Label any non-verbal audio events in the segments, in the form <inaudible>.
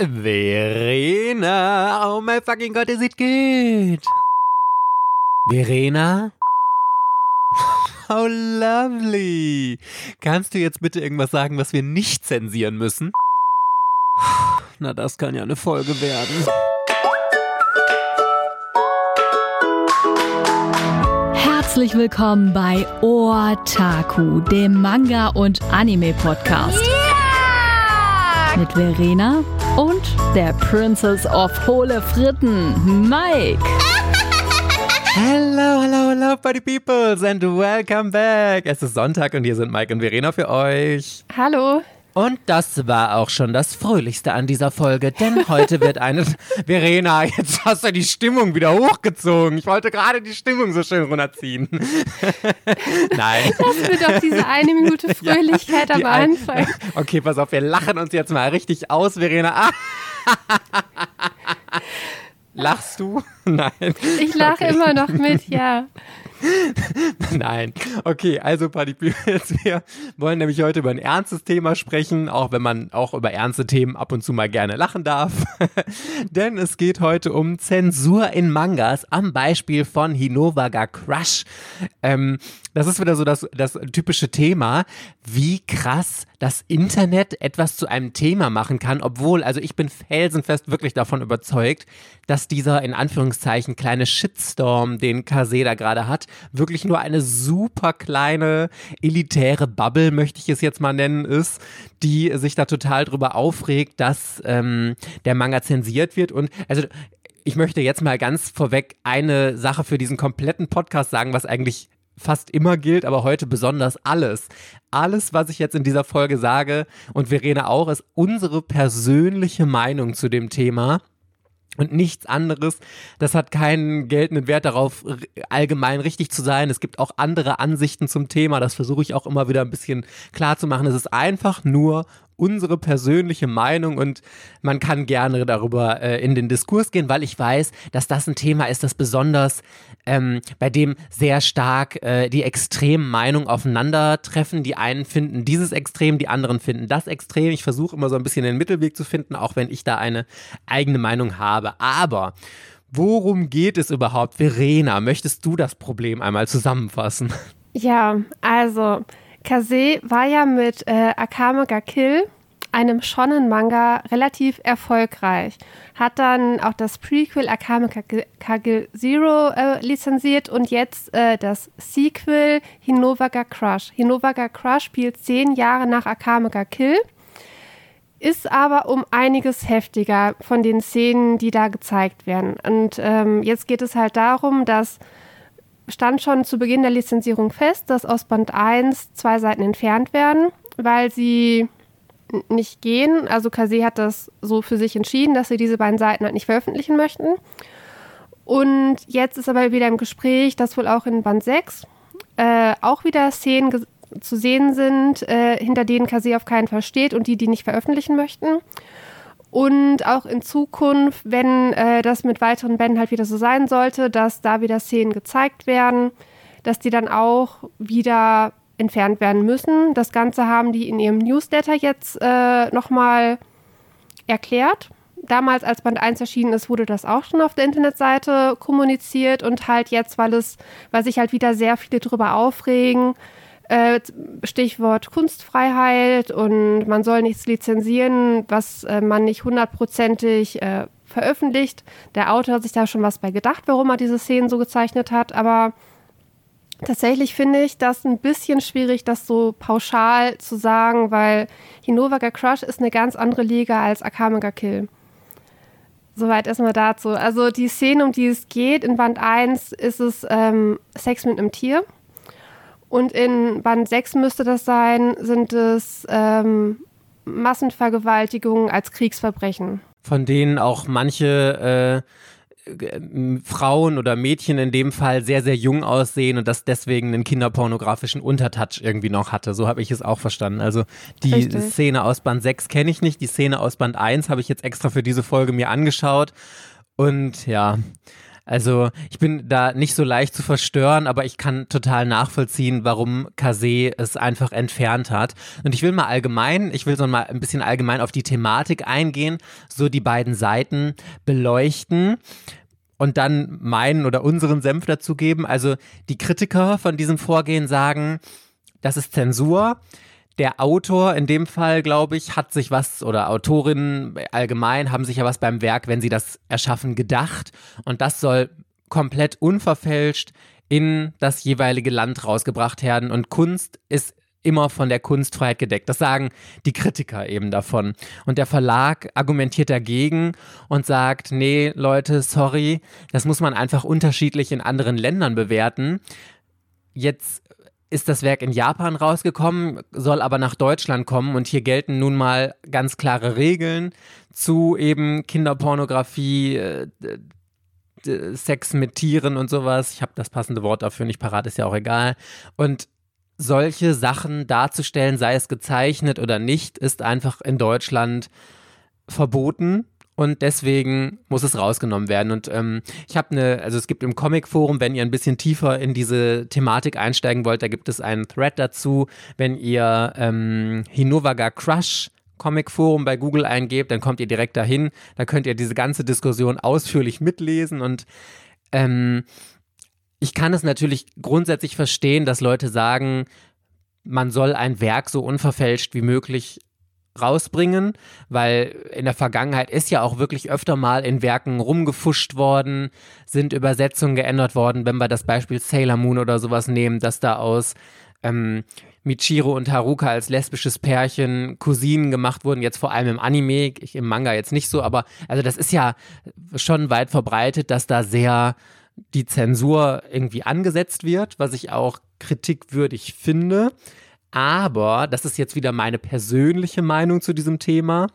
Verena, oh mein fucking Gott, es sieht gut. Verena? <laughs> Oh, lovely. Kannst du jetzt bitte irgendwas sagen, was wir nicht zensieren müssen? <sighs> Na, das kann ja eine Folge werden. Herzlich willkommen bei Otaku, dem Manga- und Anime-Podcast. Yeah! Mit Verena und der Princess of Hohle Fritten, Mike. Hello, hello, hello, Party Peoples and welcome back. Es ist Sonntag und hier sind Mike und Verena für euch. Hallo. Und das war auch schon das Fröhlichste an dieser Folge, denn <laughs> heute wird eine. Verena, jetzt hast du die Stimmung wieder hochgezogen. Ich wollte gerade die Stimmung so schön runterziehen. <laughs> Nein. Lass mir doch diese eine Minute <laughs> Fröhlichkeit Ja, am Anfang. Okay, pass auf, wir lachen uns jetzt mal richtig aus, Verena. Ah. Lachst du? Nein. Ich lache Okay. immer noch mit, ja. <laughs> Nein. Okay, also Party Peoples, wir wollen nämlich heute über ein ernstes Thema sprechen, auch wenn man auch über ernste Themen ab und zu mal gerne lachen darf. <laughs> Denn es geht heute um Zensur in Mangas am Beispiel von Hinowaga Crush. Ähm, das ist wieder so das, das typische Thema, wie krass das Internet etwas zu einem Thema machen kann, obwohl, also ich bin felsenfest wirklich davon überzeugt, dass dieser in Anführungszeichen kleine Shitstorm, den Kase da gerade hat, wirklich nur eine super kleine elitäre Bubble, möchte ich es jetzt mal nennen, ist, die sich da total drüber aufregt, dass ähm, der Manga zensiert wird. Und also ich möchte jetzt mal ganz vorweg eine Sache für diesen kompletten Podcast sagen, was eigentlich fast immer gilt, aber heute besonders alles. Alles, was ich jetzt in dieser Folge sage und Verena auch, ist unsere persönliche Meinung zu dem Thema und nichts anderes. Das hat keinen geltenden Wert darauf, allgemein richtig zu sein. Es gibt auch andere Ansichten zum Thema. Das versuche ich auch immer wieder ein bisschen klar zu machen. Es ist einfach nur unsere persönliche Meinung und man kann gerne darüber äh, in den Diskurs gehen, weil ich weiß, dass das ein Thema ist, das besonders ähm, bei dem sehr stark äh, die extremen Meinungen aufeinandertreffen. Die einen finden dieses Extrem, die anderen finden das Extrem. Ich versuche immer so ein bisschen den Mittelweg zu finden, auch wenn ich da eine eigene Meinung habe. Aber worum geht es überhaupt? Verena, möchtest du das Problem einmal zusammenfassen? Ja, also, Kase war ja mit äh, Akame ga Kill, einem Shonen-Manga, relativ erfolgreich. Hat dann auch das Prequel Akame ga Kill- ga Zero äh, lizenziert und jetzt äh, das Sequel Hinowaga Crush. Hinowaga Crush spielt zehn Jahre nach Akame ga Kill. ist aber um einiges heftiger von den Szenen, die da gezeigt werden. Und ähm, jetzt geht es halt darum, dass stand schon zu Beginn der Lizenzierung fest, dass aus Band 1 zwei Seiten entfernt werden, weil sie nicht gehen. Also Kase hat das so für sich entschieden, dass sie diese beiden Seiten halt nicht veröffentlichen möchten. Und jetzt ist aber wieder im Gespräch, dass wohl auch in Band 6 äh, auch wieder Szenen zu sehen sind, äh, hinter denen Kase auf keinen Fall steht und die, die nicht veröffentlichen möchten. Und auch in Zukunft, wenn äh, das mit weiteren Bänden halt wieder so sein sollte, dass da wieder Szenen gezeigt werden, dass die dann auch wieder entfernt werden müssen. Das Ganze haben die in ihrem Newsletter jetzt äh, nochmal erklärt. Damals, als Band 1 erschienen ist, wurde das auch schon auf der Internetseite kommuniziert und halt jetzt, weil es, weil sich halt wieder sehr viele drüber aufregen, äh, Stichwort Kunstfreiheit und man soll nichts lizenzieren, was äh, man nicht hundertprozentig äh, veröffentlicht. Der Autor hat sich da schon was bei gedacht, warum er diese Szenen so gezeichnet hat, aber tatsächlich finde ich das ein bisschen schwierig, das so pauschal zu sagen, weil Hinowaga Crush ist eine ganz andere Liga als Akame ga Kill. Soweit erstmal dazu. Also die Szene, um die es geht, in Band 1 ist es ähm, Sex mit einem Tier. Und in Band 6 müsste das sein, sind es ähm, Massenvergewaltigungen als Kriegsverbrechen. Von denen auch manche äh, Frauen oder Mädchen in dem Fall sehr, sehr jung aussehen und das deswegen einen kinderpornografischen Untertouch irgendwie noch hatte. So habe ich es auch verstanden. Also die Richtig. Szene aus Band 6 kenne ich nicht. Die Szene aus Band 1 habe ich jetzt extra für diese Folge mir angeschaut. Und ja, Also ich bin da nicht so leicht zu verstören, aber ich kann total nachvollziehen, warum Kase es einfach entfernt hat. Und ich will mal allgemein, ich will so mal ein bisschen allgemein auf die Thematik eingehen, so die beiden Seiten beleuchten und dann meinen oder unseren Senf dazugeben. Also die Kritiker von diesem Vorgehen sagen, das ist Zensur. Der Autor in dem Fall, glaube ich, hat sich was, oder Autorinnen allgemein haben sich ja was beim Werk, wenn sie das erschaffen, gedacht. Und das soll komplett unverfälscht in das jeweilige Land rausgebracht werden. Und Kunst ist immer von der Kunstfreiheit gedeckt. Das sagen die Kritiker eben davon. Und der Verlag argumentiert dagegen und sagt, nee, Leute, sorry, das muss man einfach unterschiedlich in anderen Ländern bewerten. Jetzt ist das Werk in Japan rausgekommen, soll aber nach Deutschland kommen und hier gelten nun mal ganz klare Regeln zu eben Kinderpornografie, äh, Sex mit Tieren und sowas. Ich habe das passende Wort dafür nicht parat, ist ja auch egal. Und solche Sachen darzustellen, sei es gezeichnet oder nicht, ist einfach in Deutschland verboten und deswegen muss es rausgenommen werden. Und ähm, ich habe eine, also es gibt im Comic-Forum, wenn ihr ein bisschen tiefer in diese Thematik einsteigen wollt, da gibt es einen Thread dazu. Wenn ihr ähm, Hinovaga Crush Comic-Forum bei Google eingebt, dann kommt ihr direkt dahin. Da könnt ihr diese ganze Diskussion ausführlich mitlesen und ähm, ich kann es natürlich grundsätzlich verstehen, dass Leute sagen, man soll ein Werk so unverfälscht wie möglich rausbringen, weil in der Vergangenheit ist ja auch wirklich öfter mal in Werken rumgefuscht worden, sind Übersetzungen geändert worden, wenn wir das Beispiel Sailor Moon oder sowas nehmen, dass da aus ähm, Michiro und Haruka als lesbisches Pärchen Cousinen gemacht wurden, jetzt vor allem im Anime, ich, im Manga jetzt nicht so, aber also das ist ja schon weit verbreitet, dass da sehr die Zensur irgendwie angesetzt wird, was ich auch kritikwürdig finde. Aber, das ist jetzt wieder meine persönliche Meinung zu diesem Thema,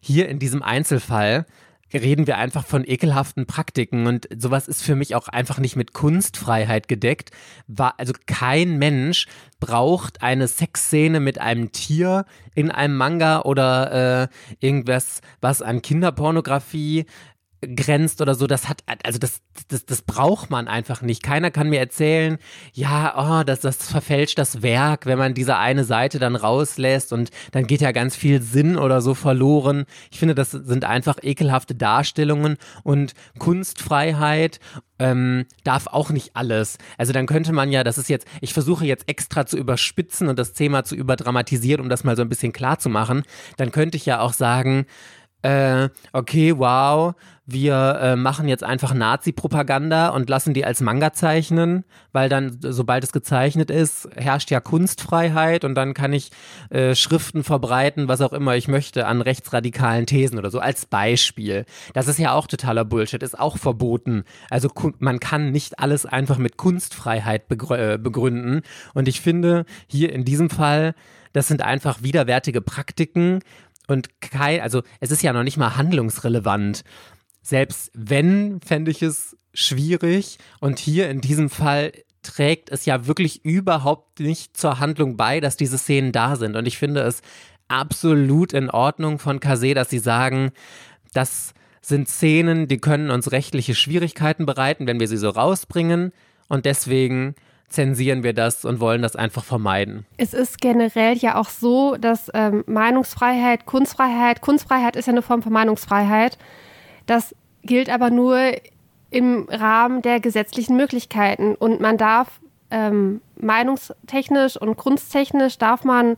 hier in diesem Einzelfall reden wir einfach von ekelhaften Praktiken und sowas ist für mich auch einfach nicht mit Kunstfreiheit gedeckt. Also kein Mensch braucht eine Sexszene mit einem Tier in einem Manga oder äh, irgendwas, was an Kinderpornografie grenzt oder so, das hat, also das, das, das braucht man einfach nicht. Keiner kann mir erzählen, ja, oh, das, das verfälscht das Werk, wenn man diese eine Seite dann rauslässt und dann geht ja ganz viel Sinn oder so verloren. Ich finde, das sind einfach ekelhafte Darstellungen und Kunstfreiheit ähm, darf auch nicht alles. Also dann könnte man ja, das ist jetzt, ich versuche jetzt extra zu überspitzen und das Thema zu überdramatisieren, um das mal so ein bisschen klar zu machen. Dann könnte ich ja auch sagen, äh, okay, wow, wir äh, machen jetzt einfach Nazi-Propaganda und lassen die als Manga zeichnen, weil dann, sobald es gezeichnet ist, herrscht ja Kunstfreiheit und dann kann ich äh, Schriften verbreiten, was auch immer ich möchte, an rechtsradikalen Thesen oder so, als Beispiel. Das ist ja auch totaler Bullshit, ist auch verboten. Also man kann nicht alles einfach mit Kunstfreiheit begrü äh, begründen. Und ich finde, hier in diesem Fall, das sind einfach widerwärtige Praktiken, und kein, also es ist ja noch nicht mal handlungsrelevant. Selbst wenn, fände ich es schwierig. Und hier in diesem Fall trägt es ja wirklich überhaupt nicht zur Handlung bei, dass diese Szenen da sind. Und ich finde es absolut in Ordnung von Kase, dass sie sagen, das sind Szenen, die können uns rechtliche Schwierigkeiten bereiten, wenn wir sie so rausbringen. Und deswegen zensieren wir das und wollen das einfach vermeiden. Es ist generell ja auch so, dass ähm, Meinungsfreiheit, Kunstfreiheit, Kunstfreiheit ist ja eine Form von Meinungsfreiheit. Das gilt aber nur im Rahmen der gesetzlichen Möglichkeiten und man darf ähm, meinungstechnisch und kunsttechnisch darf man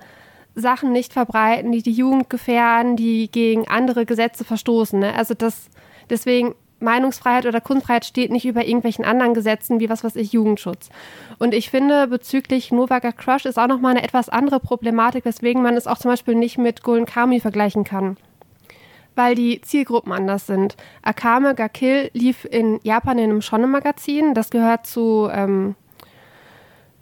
Sachen nicht verbreiten, die die Jugend gefährden, die gegen andere Gesetze verstoßen. Ne? Also das deswegen Meinungsfreiheit oder Kunstfreiheit steht nicht über irgendwelchen anderen Gesetzen wie was weiß ich Jugendschutz. Und ich finde bezüglich Novaga Crush ist auch nochmal eine etwas andere Problematik, weswegen man es auch zum Beispiel nicht mit Golden Kami vergleichen kann. Weil die Zielgruppen anders sind. Akame ga Kill lief in Japan in einem Shonen-Magazin. Das gehört zu ähm,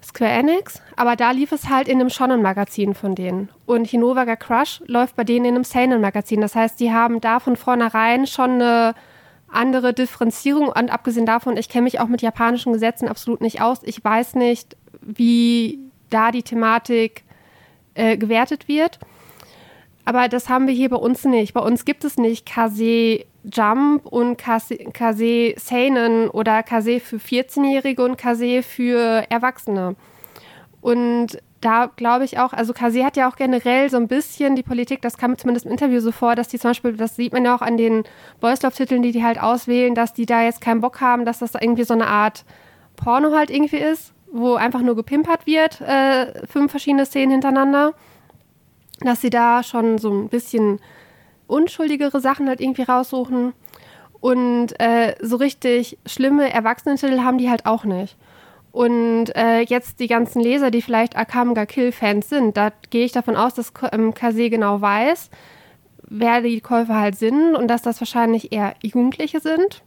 Square Enix. Aber da lief es halt in einem Shonen-Magazin von denen. Und Hinovaga Crush läuft bei denen in einem Seinen-Magazin. Das heißt, die haben da von vornherein schon eine andere Differenzierung. Und abgesehen davon, ich kenne mich auch mit japanischen Gesetzen absolut nicht aus. Ich weiß nicht, wie da die Thematik äh, gewertet wird. Aber das haben wir hier bei uns nicht. Bei uns gibt es nicht Kase Jump und Kase Seinen oder Kase für 14-Jährige und Kase für Erwachsene. Und da glaube ich auch, also Kase hat ja auch generell so ein bisschen die Politik, das kam zumindest im Interview so vor, dass die zum Beispiel, das sieht man ja auch an den Boys Titeln, die die halt auswählen, dass die da jetzt keinen Bock haben, dass das irgendwie so eine Art Porno halt irgendwie ist, wo einfach nur gepimpert wird, äh, fünf verschiedene Szenen hintereinander dass sie da schon so ein bisschen unschuldigere Sachen halt irgendwie raussuchen. Und äh, so richtig schlimme Erwachsenentitel haben die halt auch nicht. Und äh, jetzt die ganzen Leser, die vielleicht Akamga Kill-Fans sind, da gehe ich davon aus, dass ähm, Kase genau weiß, wer die Käufer halt sind und dass das wahrscheinlich eher Jugendliche sind.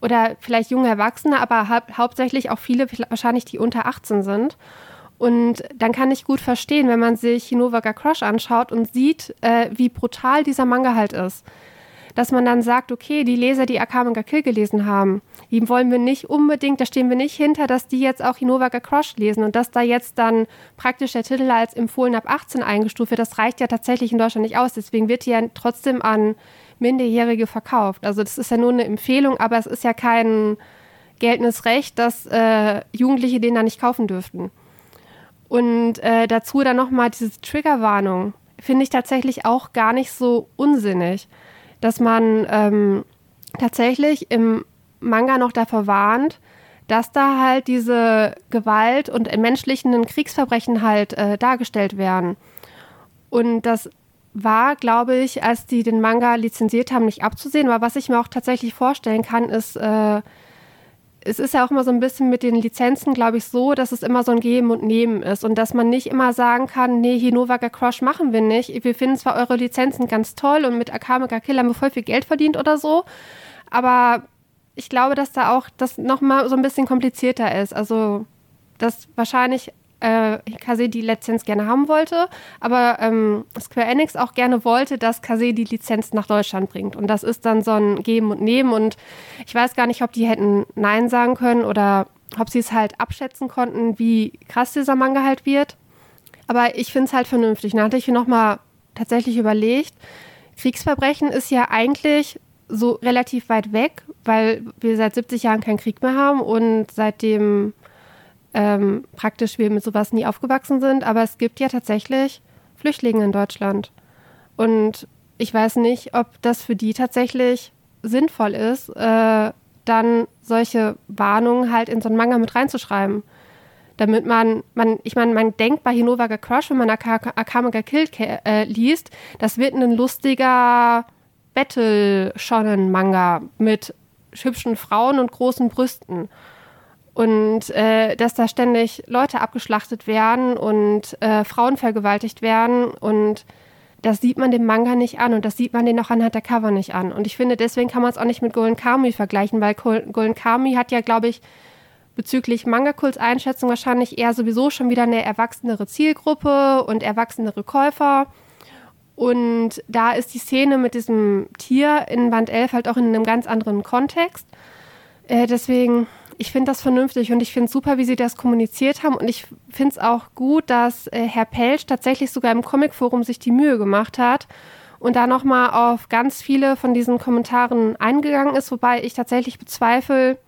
Oder vielleicht junge Erwachsene, aber hau hauptsächlich auch viele wahrscheinlich, die unter 18 sind. Und dann kann ich gut verstehen, wenn man sich Hinovaga Crush anschaut und sieht, äh, wie brutal dieser Manga halt ist. Dass man dann sagt, okay, die Leser, die Akame ga Kill gelesen haben, die wollen wir nicht unbedingt, da stehen wir nicht hinter, dass die jetzt auch Hinovaga Crush lesen und dass da jetzt dann praktisch der Titel als empfohlen ab 18 eingestuft wird, das reicht ja tatsächlich in Deutschland nicht aus. Deswegen wird die ja trotzdem an Minderjährige verkauft. Also das ist ja nur eine Empfehlung, aber es ist ja kein geltendes Recht, dass äh, Jugendliche den da nicht kaufen dürften. Und äh, dazu dann nochmal diese Triggerwarnung. Finde ich tatsächlich auch gar nicht so unsinnig, dass man ähm, tatsächlich im Manga noch davor warnt, dass da halt diese Gewalt und entmenschlichenden Kriegsverbrechen halt äh, dargestellt werden. Und das war, glaube ich, als die den Manga lizenziert haben, nicht abzusehen. Aber was ich mir auch tatsächlich vorstellen kann, ist, äh, es ist ja auch immer so ein bisschen mit den Lizenzen, glaube ich, so, dass es immer so ein Geben und Nehmen ist und dass man nicht immer sagen kann, nee, hier Novaga Crush machen wir nicht. Wir finden zwar eure Lizenzen ganz toll und mit Akame ga Kill haben wir voll viel Geld verdient oder so, aber ich glaube, dass da auch das nochmal so ein bisschen komplizierter ist. Also, dass wahrscheinlich äh, Kase die Lizenz gerne haben wollte, aber ähm, Square Enix auch gerne wollte, dass Kase die Lizenz nach Deutschland bringt. Und das ist dann so ein Geben und Nehmen. Und ich weiß gar nicht, ob die hätten Nein sagen können oder ob sie es halt abschätzen konnten, wie krass dieser Manga halt wird. Aber ich finde es halt vernünftig. Da hatte ich mir nochmal tatsächlich überlegt, Kriegsverbrechen ist ja eigentlich so relativ weit weg, weil wir seit 70 Jahren keinen Krieg mehr haben und seitdem ähm, praktisch wir mit sowas nie aufgewachsen sind. Aber es gibt ja tatsächlich Flüchtlinge in Deutschland. Und ich weiß nicht, ob das für die tatsächlich sinnvoll ist, äh, dann solche Warnungen halt in so einen Manga mit reinzuschreiben. Damit man, man ich meine, man denkt bei Hinovaga Crush, wenn man Akame ga Kill äh, liest, das wird ein lustiger Battle-Shonen-Manga mit hübschen Frauen und großen Brüsten und äh, dass da ständig Leute abgeschlachtet werden und äh, Frauen vergewaltigt werden und das sieht man dem Manga nicht an und das sieht man den auch anhand der Cover nicht an. Und ich finde, deswegen kann man es auch nicht mit Golden Kami vergleichen, weil Golden Kami hat ja, glaube ich, bezüglich Manga-Kults-Einschätzung wahrscheinlich eher sowieso schon wieder eine erwachsenere Zielgruppe und erwachsenere Käufer. Und da ist die Szene mit diesem Tier in Band 11 halt auch in einem ganz anderen Kontext. Äh, deswegen ich finde das vernünftig und ich finde es super, wie sie das kommuniziert haben. Und ich finde es auch gut, dass äh, Herr Pelsch tatsächlich sogar im Comicforum sich die Mühe gemacht hat und da nochmal auf ganz viele von diesen Kommentaren eingegangen ist, wobei ich tatsächlich bezweifle,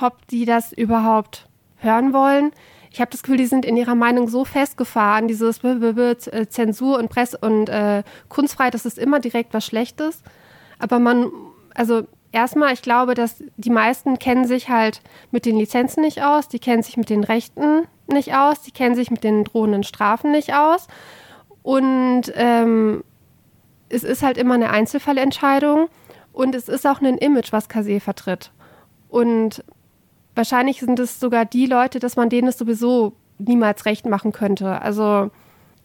ob die das überhaupt hören wollen. Ich habe das Gefühl, die sind in ihrer Meinung so festgefahren, dieses B -B -B Zensur und Presse und äh, Kunstfreiheit, das ist immer direkt was Schlechtes. Aber man, also erstmal, ich glaube, dass die meisten kennen sich halt mit den Lizenzen nicht aus, die kennen sich mit den Rechten nicht aus, die kennen sich mit den drohenden Strafen nicht aus. Und ähm, es ist halt immer eine Einzelfallentscheidung und es ist auch ein Image, was Kase vertritt. Und wahrscheinlich sind es sogar die Leute, dass man denen es sowieso niemals recht machen könnte. Also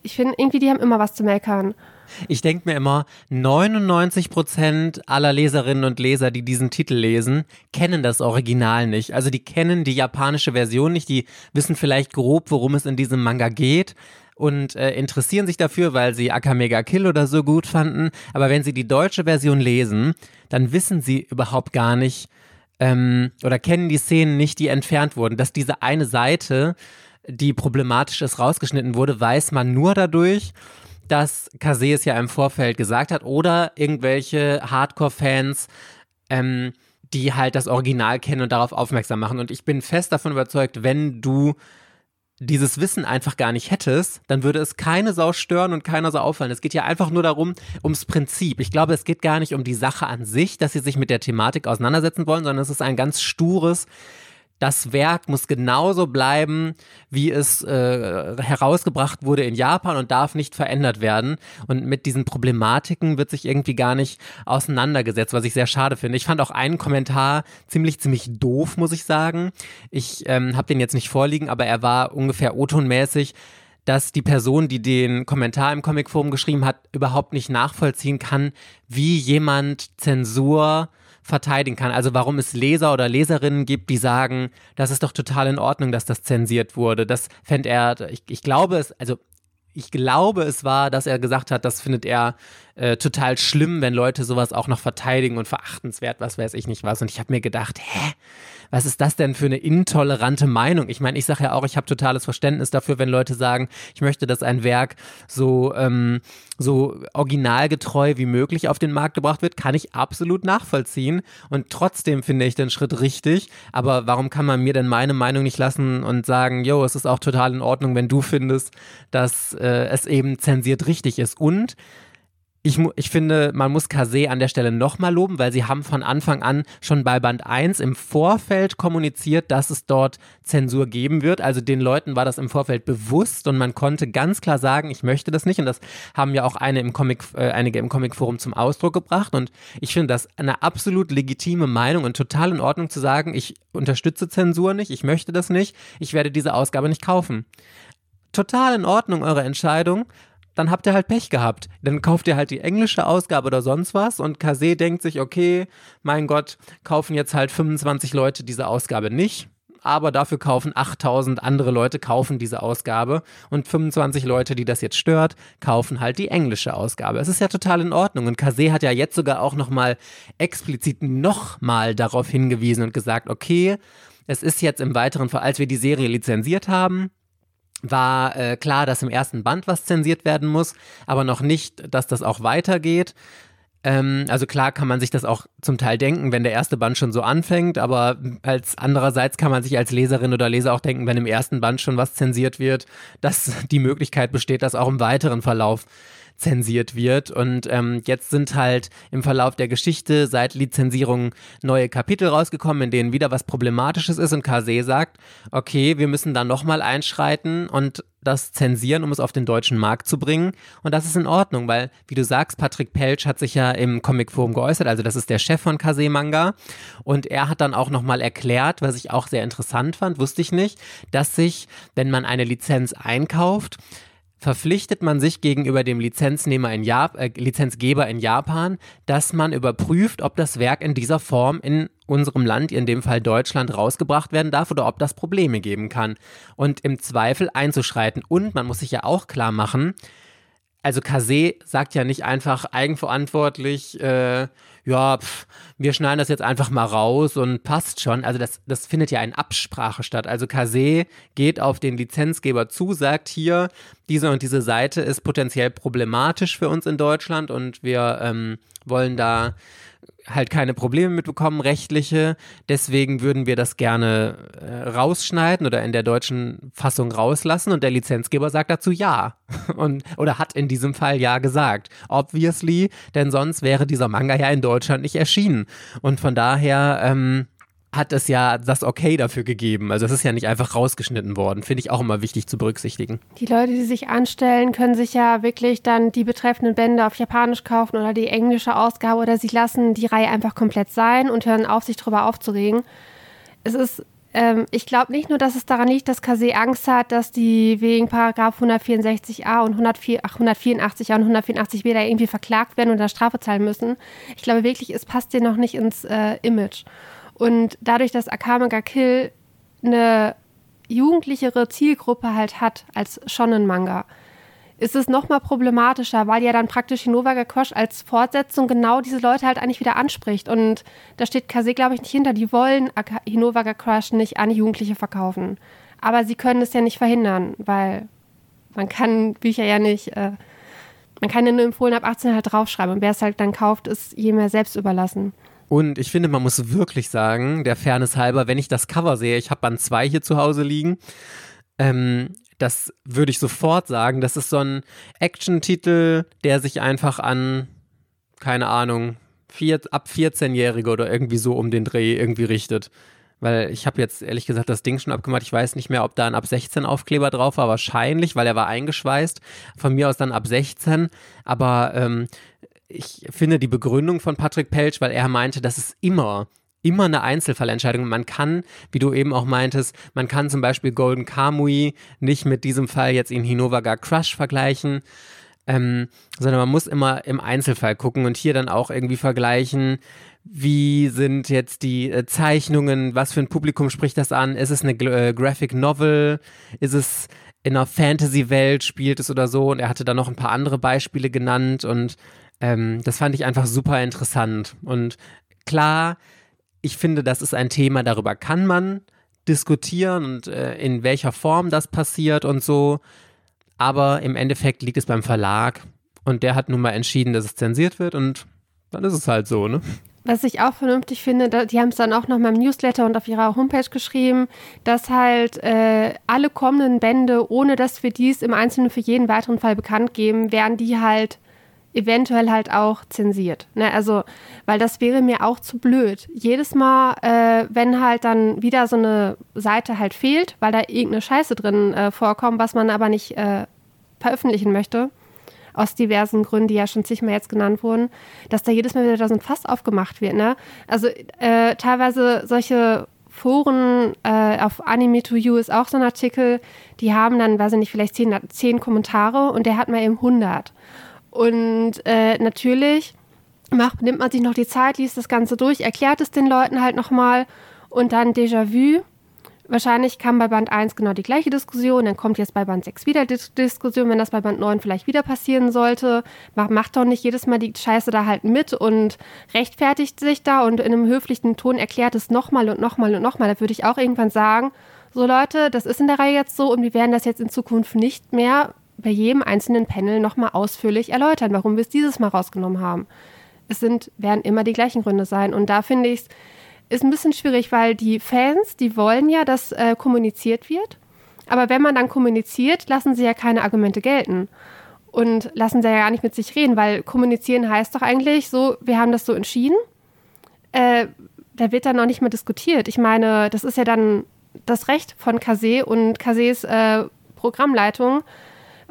ich finde irgendwie, die haben immer was zu meckern. Ich denke mir immer, 99 Prozent aller Leserinnen und Leser, die diesen Titel lesen, kennen das Original nicht. Also die kennen die japanische Version nicht, die wissen vielleicht grob, worum es in diesem Manga geht und äh, interessieren sich dafür, weil sie Akamega Kill oder so gut fanden. Aber wenn sie die deutsche Version lesen, dann wissen sie überhaupt gar nicht ähm, oder kennen die Szenen nicht, die entfernt wurden. Dass diese eine Seite, die problematisch ist, rausgeschnitten wurde, weiß man nur dadurch, dass Kase es ja im Vorfeld gesagt hat oder irgendwelche Hardcore-Fans, ähm, die halt das Original kennen und darauf aufmerksam machen. Und ich bin fest davon überzeugt, wenn du dieses Wissen einfach gar nicht hättest, dann würde es keine Sau stören und keiner so auffallen. Es geht ja einfach nur darum, ums Prinzip. Ich glaube, es geht gar nicht um die Sache an sich, dass sie sich mit der Thematik auseinandersetzen wollen, sondern es ist ein ganz stures das Werk muss genauso bleiben, wie es äh, herausgebracht wurde in Japan und darf nicht verändert werden. Und mit diesen Problematiken wird sich irgendwie gar nicht auseinandergesetzt, was ich sehr schade finde. Ich fand auch einen Kommentar ziemlich, ziemlich doof, muss ich sagen. Ich ähm, habe den jetzt nicht vorliegen, aber er war ungefähr O-Ton-mäßig dass die Person, die den Kommentar im Comicforum geschrieben hat, überhaupt nicht nachvollziehen kann, wie jemand Zensur verteidigen kann. Also warum es Leser oder Leserinnen gibt, die sagen, das ist doch total in Ordnung, dass das zensiert wurde. Das fände er, ich, ich glaube es, also ich glaube, es war, dass er gesagt hat, das findet er äh, total schlimm, wenn Leute sowas auch noch verteidigen und verachtenswert, was weiß ich nicht was. Und ich habe mir gedacht, hä? Was ist das denn für eine intolerante Meinung? Ich meine, ich sage ja auch, ich habe totales Verständnis dafür, wenn Leute sagen, ich möchte, dass ein Werk so, ähm, so originalgetreu wie möglich auf den Markt gebracht wird, kann ich absolut nachvollziehen. Und trotzdem finde ich den Schritt richtig. Aber warum kann man mir denn meine Meinung nicht lassen und sagen, jo, es ist auch total in Ordnung, wenn du findest, dass äh, es eben zensiert richtig ist. Und ich, ich finde, man muss Kase an der Stelle nochmal loben, weil sie haben von Anfang an schon bei Band 1 im Vorfeld kommuniziert, dass es dort Zensur geben wird. Also den Leuten war das im Vorfeld bewusst und man konnte ganz klar sagen, ich möchte das nicht. Und das haben ja auch eine im Comic, äh, einige im Comicforum zum Ausdruck gebracht. Und ich finde das eine absolut legitime Meinung und total in Ordnung zu sagen, ich unterstütze Zensur nicht, ich möchte das nicht, ich werde diese Ausgabe nicht kaufen total in Ordnung, eure Entscheidung dann habt ihr halt Pech gehabt. Dann kauft ihr halt die englische Ausgabe oder sonst was und Kase denkt sich, okay, mein Gott, kaufen jetzt halt 25 Leute diese Ausgabe nicht. Aber dafür kaufen 8000 andere Leute kaufen diese Ausgabe und 25 Leute, die das jetzt stört, kaufen halt die englische Ausgabe. Es ist ja total in Ordnung und Kase hat ja jetzt sogar auch nochmal explizit nochmal darauf hingewiesen und gesagt, okay, es ist jetzt im weiteren Fall, als wir die Serie lizenziert haben, war äh, klar, dass im ersten Band was zensiert werden muss, aber noch nicht, dass das auch weitergeht. Ähm, also klar kann man sich das auch zum Teil denken, wenn der erste Band schon so anfängt, aber als andererseits kann man sich als Leserin oder Leser auch denken, wenn im ersten Band schon was zensiert wird, dass die Möglichkeit besteht, dass auch im weiteren Verlauf zensiert wird. Und ähm, jetzt sind halt im Verlauf der Geschichte seit Lizenzierung neue Kapitel rausgekommen, in denen wieder was Problematisches ist und Kase sagt, okay, wir müssen da nochmal einschreiten und das zensieren, um es auf den deutschen Markt zu bringen. Und das ist in Ordnung, weil, wie du sagst, Patrick Pelch hat sich ja im Comicforum geäußert, also das ist der Chef von Kase Manga. Und er hat dann auch nochmal erklärt, was ich auch sehr interessant fand, wusste ich nicht, dass sich, wenn man eine Lizenz einkauft, verpflichtet man sich gegenüber dem Lizenznehmer in Jap äh, Lizenzgeber in Japan, dass man überprüft, ob das Werk in dieser Form in unserem Land, in dem Fall Deutschland, rausgebracht werden darf oder ob das Probleme geben kann. Und im Zweifel einzuschreiten. Und man muss sich ja auch klar machen, also Kase sagt ja nicht einfach eigenverantwortlich, äh, ja, pf, wir schneiden das jetzt einfach mal raus und passt schon. Also das, das findet ja in Absprache statt. Also Kase geht auf den Lizenzgeber zu, sagt hier, diese und diese Seite ist potenziell problematisch für uns in Deutschland und wir ähm, wollen da halt keine Probleme mitbekommen, rechtliche. Deswegen würden wir das gerne äh, rausschneiden oder in der deutschen Fassung rauslassen. Und der Lizenzgeber sagt dazu ja. <laughs> Und, oder hat in diesem Fall ja gesagt. Obviously, denn sonst wäre dieser Manga ja in Deutschland nicht erschienen. Und von daher, ähm, hat es ja das Okay dafür gegeben. Also es ist ja nicht einfach rausgeschnitten worden. Finde ich auch immer wichtig zu berücksichtigen. Die Leute, die sich anstellen, können sich ja wirklich dann die betreffenden Bände auf Japanisch kaufen oder die englische Ausgabe oder sie lassen die Reihe einfach komplett sein und hören auf, sich darüber aufzuregen. Es ist, ähm, ich glaube nicht nur, dass es daran liegt, dass Kase Angst hat, dass die wegen Paragraph 164a und 104, ach, 184a und 184b da irgendwie verklagt werden und da Strafe zahlen müssen. Ich glaube wirklich, es passt dir noch nicht ins äh, Image. Und dadurch, dass Akame Kill eine jugendlichere Zielgruppe halt hat als Shonen-Manga, ist es nochmal problematischer, weil ja dann praktisch Hinovaga Crush als Fortsetzung genau diese Leute halt eigentlich wieder anspricht. Und da steht Kase, glaube ich, nicht hinter. Die wollen Hinovaga Crush nicht an Jugendliche verkaufen. Aber sie können es ja nicht verhindern, weil man kann Bücher ja nicht äh, man kann ja nur empfohlen ab 18 halt draufschreiben und wer es halt dann kauft, ist je mehr selbst überlassen. Und ich finde, man muss wirklich sagen, der Fairness halber, wenn ich das Cover sehe, ich habe Band 2 hier zu Hause liegen, ähm, das würde ich sofort sagen, das ist so ein Action-Titel, der sich einfach an, keine Ahnung, vier, ab 14-Jährige oder irgendwie so um den Dreh irgendwie richtet. Weil ich habe jetzt ehrlich gesagt das Ding schon abgemacht. Ich weiß nicht mehr, ob da ein ab 16 Aufkleber drauf war. Wahrscheinlich, weil er war eingeschweißt. Von mir aus dann ab 16. Aber ähm, ich finde die Begründung von Patrick Pelch, weil er meinte, das ist immer immer eine Einzelfallentscheidung. Man kann, wie du eben auch meintest, man kann zum Beispiel Golden Kamui nicht mit diesem Fall jetzt in Hinovaga Crush vergleichen, ähm, sondern man muss immer im Einzelfall gucken und hier dann auch irgendwie vergleichen, wie sind jetzt die äh, Zeichnungen, was für ein Publikum spricht das an, ist es eine äh, Graphic Novel, ist es in einer Fantasy-Welt, spielt es oder so? Und er hatte da noch ein paar andere Beispiele genannt und ähm, das fand ich einfach super interessant und klar, ich finde, das ist ein Thema, darüber kann man diskutieren und äh, in welcher Form das passiert und so. Aber im Endeffekt liegt es beim Verlag und der hat nun mal entschieden, dass es zensiert wird und dann ist es halt so, ne? Was ich auch vernünftig finde, die haben es dann auch noch mal im Newsletter und auf ihrer Homepage geschrieben, dass halt äh, alle kommenden Bände, ohne dass wir dies im Einzelnen für jeden weiteren Fall bekannt geben, werden die halt eventuell halt auch zensiert. Ne? Also, weil das wäre mir auch zu blöd. Jedes Mal, äh, wenn halt dann wieder so eine Seite halt fehlt, weil da irgendeine Scheiße drin äh, vorkommt, was man aber nicht äh, veröffentlichen möchte, aus diversen Gründen, die ja schon zigmal jetzt genannt wurden, dass da jedes Mal wieder da so ein Fass aufgemacht wird. Ne? Also äh, teilweise solche Foren äh, auf Anime to You ist auch so ein Artikel, die haben dann, weiß ich nicht, vielleicht zehn, zehn Kommentare und der hat mal eben 100. Und äh, natürlich macht, nimmt man sich noch die Zeit, liest das Ganze durch, erklärt es den Leuten halt nochmal und dann Déjà-vu. Wahrscheinlich kam bei Band 1 genau die gleiche Diskussion, dann kommt jetzt bei Band 6 wieder die Diskussion, wenn das bei Band 9 vielleicht wieder passieren sollte. Macht, macht doch nicht jedes Mal die Scheiße da halt mit und rechtfertigt sich da und in einem höflichen Ton erklärt es nochmal und nochmal und nochmal. Da würde ich auch irgendwann sagen, so Leute, das ist in der Reihe jetzt so und wir werden das jetzt in Zukunft nicht mehr bei jedem einzelnen Panel nochmal ausführlich erläutern, warum wir es dieses Mal rausgenommen haben. Es sind, werden immer die gleichen Gründe sein. Und da finde ich es ist ein bisschen schwierig, weil die Fans, die wollen ja, dass äh, kommuniziert wird. Aber wenn man dann kommuniziert, lassen sie ja keine Argumente gelten. Und lassen sie ja gar nicht mit sich reden, weil kommunizieren heißt doch eigentlich so, wir haben das so entschieden. Äh, da wird dann noch nicht mehr diskutiert. Ich meine, das ist ja dann das Recht von Kase und Kases äh, Programmleitung,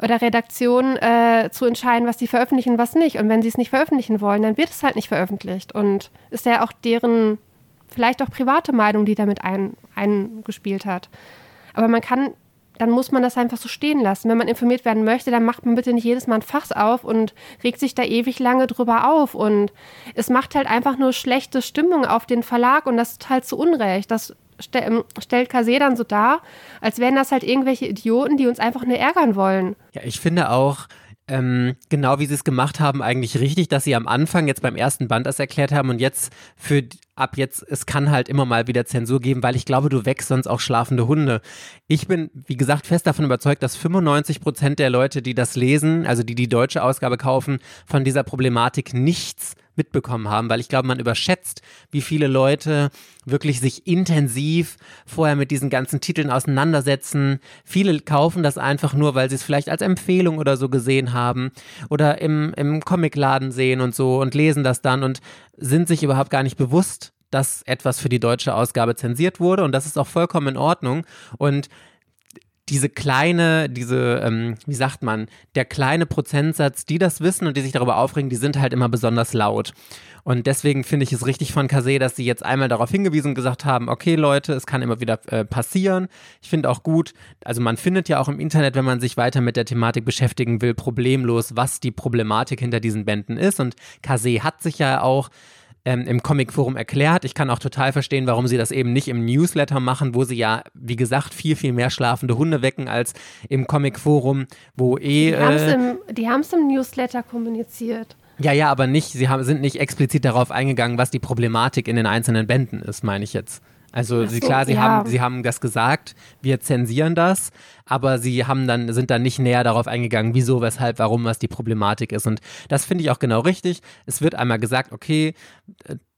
oder Redaktion äh, zu entscheiden, was sie veröffentlichen was nicht. Und wenn sie es nicht veröffentlichen wollen, dann wird es halt nicht veröffentlicht. Und ist ja auch deren vielleicht auch private Meinung, die damit ein, eingespielt hat. Aber man kann, dann muss man das einfach so stehen lassen. Wenn man informiert werden möchte, dann macht man bitte nicht jedes Mal ein Fass auf und regt sich da ewig lange drüber auf. Und es macht halt einfach nur schlechte Stimmung auf den Verlag und das ist halt zu Unrecht. Das ähm, stellt Kase dann so dar, als wären das halt irgendwelche Idioten, die uns einfach nur ärgern wollen. Ja, ich finde auch, ähm, genau wie sie es gemacht haben, eigentlich richtig, dass sie am Anfang jetzt beim ersten Band das erklärt haben und jetzt für ab jetzt, es kann halt immer mal wieder Zensur geben, weil ich glaube, du wächst sonst auch schlafende Hunde. Ich bin, wie gesagt, fest davon überzeugt, dass 95 Prozent der Leute, die das lesen, also die die deutsche Ausgabe kaufen, von dieser Problematik nichts mitbekommen haben, weil ich glaube, man überschätzt, wie viele Leute wirklich sich intensiv vorher mit diesen ganzen Titeln auseinandersetzen. Viele kaufen das einfach nur, weil sie es vielleicht als Empfehlung oder so gesehen haben oder im, im Comicladen sehen und so und lesen das dann und sind sich überhaupt gar nicht bewusst, dass etwas für die deutsche Ausgabe zensiert wurde und das ist auch vollkommen in Ordnung und diese kleine, diese, ähm, wie sagt man, der kleine Prozentsatz, die das wissen und die sich darüber aufregen, die sind halt immer besonders laut. Und deswegen finde ich es richtig von Kase, dass sie jetzt einmal darauf hingewiesen und gesagt haben, okay Leute, es kann immer wieder äh, passieren. Ich finde auch gut, also man findet ja auch im Internet, wenn man sich weiter mit der Thematik beschäftigen will, problemlos, was die Problematik hinter diesen Bänden ist. Und Kase hat sich ja auch ähm, im Comic-Forum erklärt. Ich kann auch total verstehen, warum sie das eben nicht im Newsletter machen, wo sie ja, wie gesagt, viel, viel mehr schlafende Hunde wecken als im Comic-Forum, wo eh. Die haben es im, im Newsletter kommuniziert. Ja, ja, aber nicht, sie haben, sind nicht explizit darauf eingegangen, was die Problematik in den einzelnen Bänden ist, meine ich jetzt. Also so, klar, sie, ja. haben, sie haben das gesagt, wir zensieren das, aber sie haben dann, sind dann nicht näher darauf eingegangen, wieso, weshalb, warum, was die Problematik ist. Und das finde ich auch genau richtig. Es wird einmal gesagt, okay,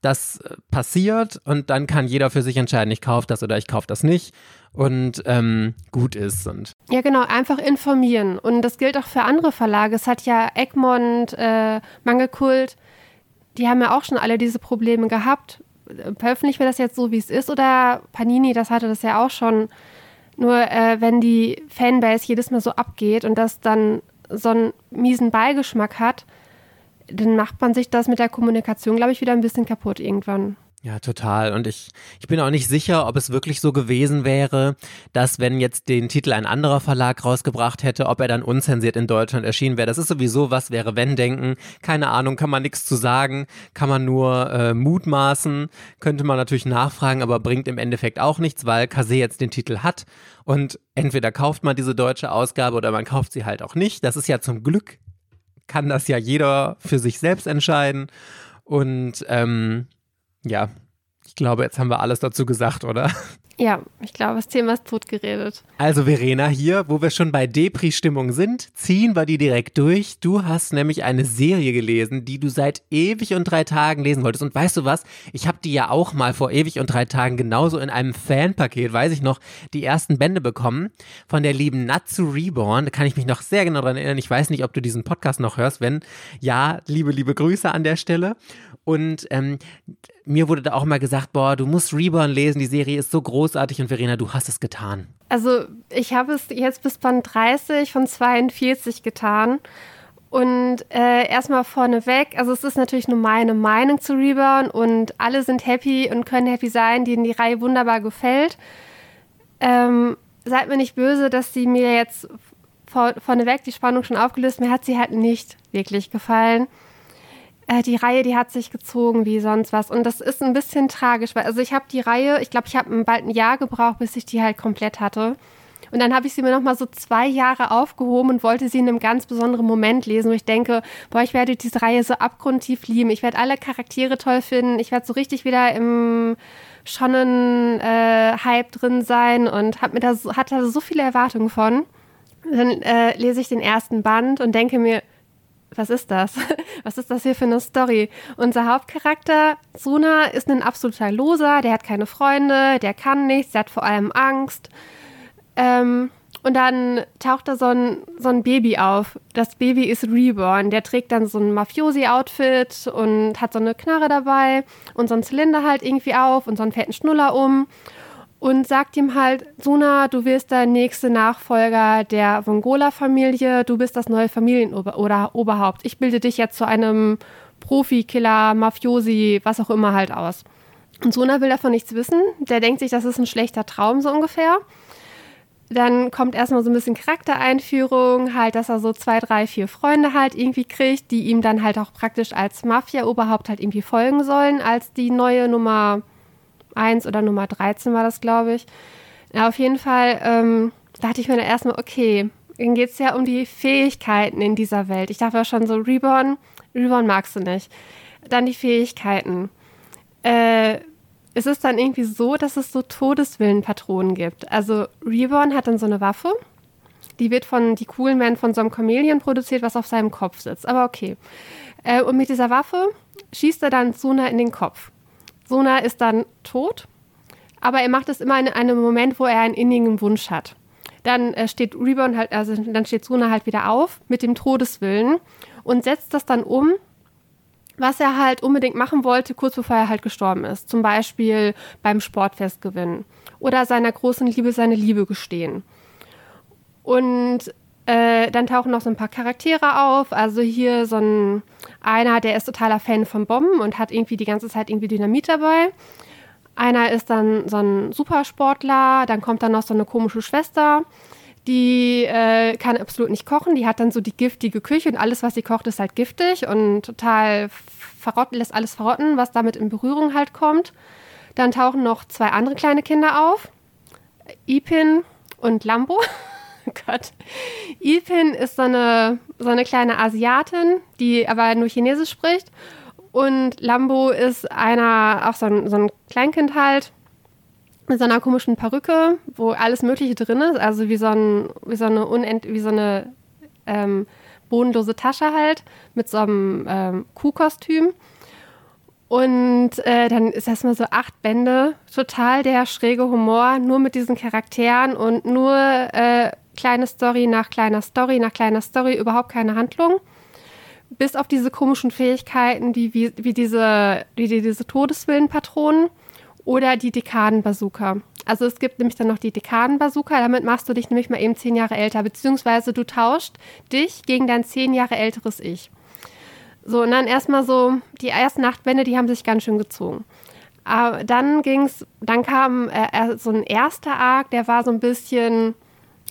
das passiert und dann kann jeder für sich entscheiden, ich kaufe das oder ich kaufe das nicht und ähm, gut ist. Und ja, genau, einfach informieren. Und das gilt auch für andere Verlage. Es hat ja Egmont, äh, Mangelkult, die haben ja auch schon alle diese Probleme gehabt veröffentlichen wir das jetzt so, wie es ist? Oder Panini, das hatte das ja auch schon. Nur äh, wenn die Fanbase jedes Mal so abgeht und das dann so einen miesen Beigeschmack hat, dann macht man sich das mit der Kommunikation, glaube ich, wieder ein bisschen kaputt irgendwann. Ja, total. Und ich, ich bin auch nicht sicher, ob es wirklich so gewesen wäre, dass wenn jetzt den Titel ein anderer Verlag rausgebracht hätte, ob er dann unzensiert in Deutschland erschienen wäre. Das ist sowieso was wäre, wenn denken. Keine Ahnung, kann man nichts zu sagen, kann man nur äh, mutmaßen, könnte man natürlich nachfragen, aber bringt im Endeffekt auch nichts, weil Kase jetzt den Titel hat. Und entweder kauft man diese deutsche Ausgabe oder man kauft sie halt auch nicht. Das ist ja zum Glück, kann das ja jeder für sich selbst entscheiden. Und ähm, ja, ich glaube, jetzt haben wir alles dazu gesagt, oder? Ja, ich glaube, das Thema ist totgeredet. Also Verena, hier, wo wir schon bei Depri-Stimmung sind, ziehen wir die direkt durch. Du hast nämlich eine Serie gelesen, die du seit ewig und drei Tagen lesen wolltest. Und weißt du was? Ich habe die ja auch mal vor ewig und drei Tagen genauso in einem Fanpaket, weiß ich noch, die ersten Bände bekommen von der lieben Natsu Reborn. Da kann ich mich noch sehr genau dran erinnern. Ich weiß nicht, ob du diesen Podcast noch hörst. Wenn ja, liebe, liebe Grüße an der Stelle. Und ähm, mir wurde da auch mal gesagt, boah, du musst Reborn lesen, die Serie ist so großartig und Verena, du hast es getan. Also ich habe es jetzt bis Band 30 von 42 getan. Und äh, erstmal vorneweg, also es ist natürlich nur meine Meinung zu Reborn und alle sind happy und können happy sein, denen die Reihe wunderbar gefällt. Ähm, seid mir nicht böse, dass sie mir jetzt vor, vorneweg die Spannung schon aufgelöst, mir hat sie halt nicht wirklich gefallen äh, die Reihe, die hat sich gezogen wie sonst was. Und das ist ein bisschen tragisch, weil also ich habe die Reihe, ich glaube, ich habe bald ein Jahr gebraucht, bis ich die halt komplett hatte. Und dann habe ich sie mir nochmal so zwei Jahre aufgehoben und wollte sie in einem ganz besonderen Moment lesen, wo ich denke, boah, ich werde diese Reihe so abgrundtief lieben. Ich werde alle Charaktere toll finden. Ich werde so richtig wieder im Shonen-Hype äh, drin sein und hab mir da so, hatte da so viele Erwartungen von. Dann äh, lese ich den ersten Band und denke mir, was ist das? <laughs> Was ist das hier für eine Story? Unser Hauptcharakter, Suna, ist ein absoluter Loser, der hat keine Freunde, der kann nichts, der hat vor allem Angst. Ähm, und dann taucht da so ein, so ein Baby auf. Das Baby ist Reborn. Der trägt dann so ein Mafiosi-Outfit und hat so eine Knarre dabei und so einen Zylinder halt irgendwie auf und so einen fetten Schnuller um und sagt ihm halt, Suna, du wirst der nächste Nachfolger der Vongola-Familie, du bist das neue Familienober oder Oberhaupt. Ich bilde dich jetzt zu einem Profi-Killer, Mafiosi, was auch immer halt aus. Und Suna will davon nichts wissen. Der denkt sich, das ist ein schlechter Traum so ungefähr. Dann kommt erstmal so ein bisschen Charaktereinführung, halt, dass er so zwei, drei, vier Freunde halt irgendwie kriegt, die ihm dann halt auch praktisch als Mafia-Oberhaupt halt irgendwie folgen sollen, als die neue Nummer 1 oder Nummer 13 war das, glaube ich. Ja, auf jeden Fall ähm, dachte ich mir dann erstmal, okay, dann geht es ja um die Fähigkeiten in dieser Welt. Ich dachte ja schon so, Reborn, Reborn magst du nicht. Dann die Fähigkeiten. Äh, es ist dann irgendwie so, dass es so Todeswillenpatronen gibt. Also Reborn hat dann so eine Waffe, die wird von die coolen Men von so einem Chameleon produziert, was auf seinem Kopf sitzt. Aber okay. Äh, und mit dieser Waffe schießt er dann Suna in den Kopf. Sona ist dann tot, aber er macht es immer in einem Moment, wo er einen innigen Wunsch hat. Dann äh, steht Reborn halt, also dann steht Sona halt wieder auf mit dem Todeswillen und setzt das dann um, was er halt unbedingt machen wollte, kurz bevor er halt gestorben ist. Zum Beispiel beim Sportfest gewinnen oder seiner großen Liebe seine Liebe gestehen. Und äh, dann tauchen noch so ein paar Charaktere auf. Also hier so ein einer, der ist totaler Fan von Bomben und hat irgendwie die ganze Zeit irgendwie Dynamit dabei. Einer ist dann so ein Supersportler. Dann kommt dann noch so eine komische Schwester. Die äh, kann absolut nicht kochen. Die hat dann so die giftige Küche und alles, was sie kocht, ist halt giftig und total verrotten, lässt alles verrotten, was damit in Berührung halt kommt. Dann tauchen noch zwei andere kleine Kinder auf. Ipin und Lambo. <laughs> Gott. Ipin ist so eine, so eine kleine Asiatin, die aber nur Chinesisch spricht. Und Lambo ist einer, auch so ein, so ein Kleinkind halt. mit so einer komischen Perücke, wo alles Mögliche drin ist, also wie so, ein, wie so eine, Unend wie so eine ähm, bodenlose Tasche halt, mit so einem ähm, Kuhkostüm. Und äh, dann ist erstmal so acht Bände, total der schräge Humor, nur mit diesen Charakteren und nur äh, kleine Story nach kleiner Story nach kleiner Story, überhaupt keine Handlung. Bis auf diese komischen Fähigkeiten, wie, wie, wie diese, wie diese Todeswillenpatronen oder die Dekadenbazooka. Also es gibt nämlich dann noch die Dekadenbazooka, damit machst du dich nämlich mal eben zehn Jahre älter, beziehungsweise du tauscht dich gegen dein zehn Jahre älteres Ich. So, und dann erstmal so, die ersten acht Bände, die haben sich ganz schön gezogen. Aber dann ging's, dann kam äh, so ein erster Arc, der war so ein bisschen,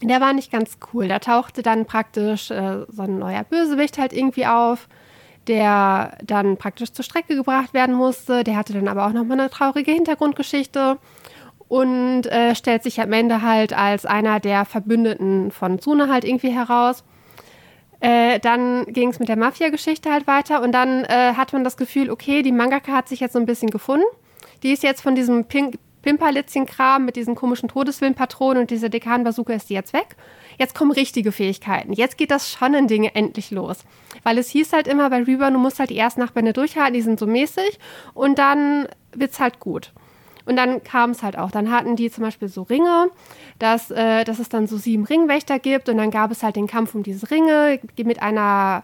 der war nicht ganz cool. Da tauchte dann praktisch äh, so ein neuer Bösewicht halt irgendwie auf, der dann praktisch zur Strecke gebracht werden musste. Der hatte dann aber auch nochmal eine traurige Hintergrundgeschichte und äh, stellt sich am Ende halt als einer der Verbündeten von Tsune halt irgendwie heraus. Äh, dann ging es mit der Mafia-Geschichte halt weiter und dann äh, hat man das Gefühl, okay, die Mangaka hat sich jetzt so ein bisschen gefunden. Die ist jetzt von diesem Pink Pimperlitzchen-Kram mit diesen komischen Todeswillenpatronen und dieser Dekan-Bazooka ist jetzt weg. Jetzt kommen richtige Fähigkeiten. Jetzt geht das Shonen-Ding endlich los. Weil es hieß halt immer bei Reaper, du musst halt die ersten Nachbände durchhalten, die sind so mäßig und dann wird's halt gut. Und dann kam es halt auch. Dann hatten die zum Beispiel so Ringe, dass, äh, dass es dann so sieben Ringwächter gibt und dann gab es halt den Kampf um diese Ringe mit einer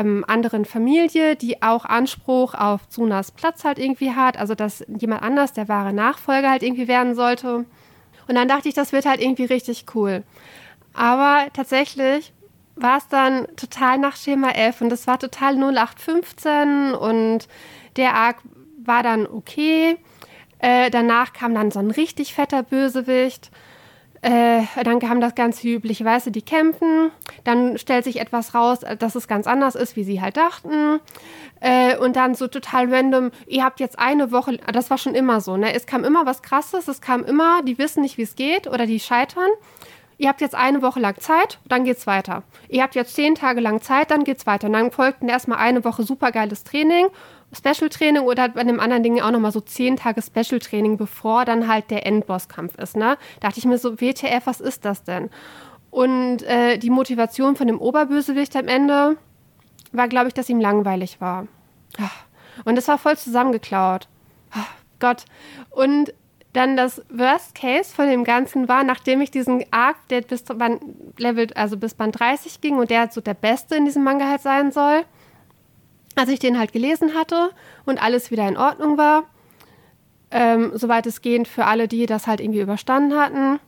ähm, anderen Familie, die auch Anspruch auf Tsunas Platz halt irgendwie hat. Also dass jemand anders der wahre Nachfolger halt irgendwie werden sollte. Und dann dachte ich, das wird halt irgendwie richtig cool. Aber tatsächlich war es dann total nach Schema F und es war total 0815 und der Arc war dann okay. Äh, danach kam dann so ein richtig fetter Bösewicht. Äh, dann kam das ganz übliche, weißt du, die kämpfen. Dann stellt sich etwas raus, dass es ganz anders ist, wie sie halt dachten. Äh, und dann so total random, ihr habt jetzt eine Woche, das war schon immer so, ne? Es kam immer was Krasses, es kam immer, die wissen nicht, wie es geht oder die scheitern. Ihr habt jetzt eine Woche lang Zeit, dann geht's weiter. Ihr habt jetzt zehn Tage lang Zeit, dann geht's weiter. Und dann folgten erstmal eine Woche supergeiles Training Special-Training oder bei einem anderen Ding auch nochmal so zehn Tage Special-Training, bevor dann halt der Endbosskampf ist. Ne? Da dachte ich mir so, WTF, was ist das denn? Und äh, die Motivation von dem Oberbösewicht am Ende war, glaube ich, dass ihm langweilig war. Und es war voll zusammengeklaut. Gott. Und dann das Worst Case von dem Ganzen war, nachdem ich diesen Arc, der bis Band Level, also bis Band 30 ging und der so der Beste in diesem Manga halt sein soll, als ich den halt gelesen hatte und alles wieder in Ordnung war, ähm, soweit es gehend für alle, die das halt irgendwie überstanden hatten,